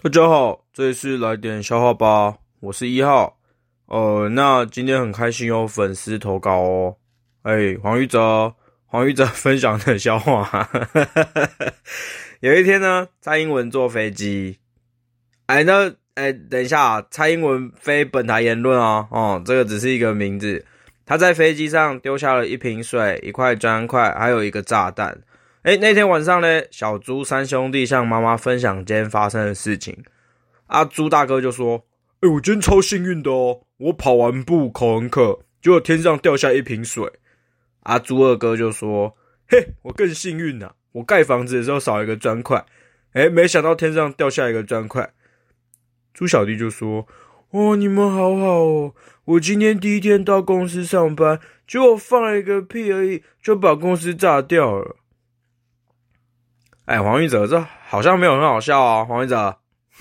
大家好，这里是来点笑话吧，我是一号。呃，那今天很开心有粉丝投稿哦。哎，黄玉哲，黄玉哲分享的笑话。有一天呢，蔡英文坐飞机，哎，那哎，等一下，蔡英文非本台言论哦。哦，这个只是一个名字。他在飞机上丢下了一瓶水、一块砖块，还有一个炸弹。哎，那天晚上呢，小猪三兄弟向妈妈分享今天发生的事情。阿猪大哥就说：“哎，我今天超幸运的哦，我跑完步口很渴，结果天上掉下一瓶水。”阿猪二哥就说：“嘿，我更幸运呐，我盖房子的时候少一个砖块，哎，没想到天上掉下一个砖块。”猪小弟就说：“哦，你们好好哦，我今天第一天到公司上班，结果放了一个屁而已，就把公司炸掉了。”哎，黄玉哲，这好像没有很好笑啊，黄玉哲。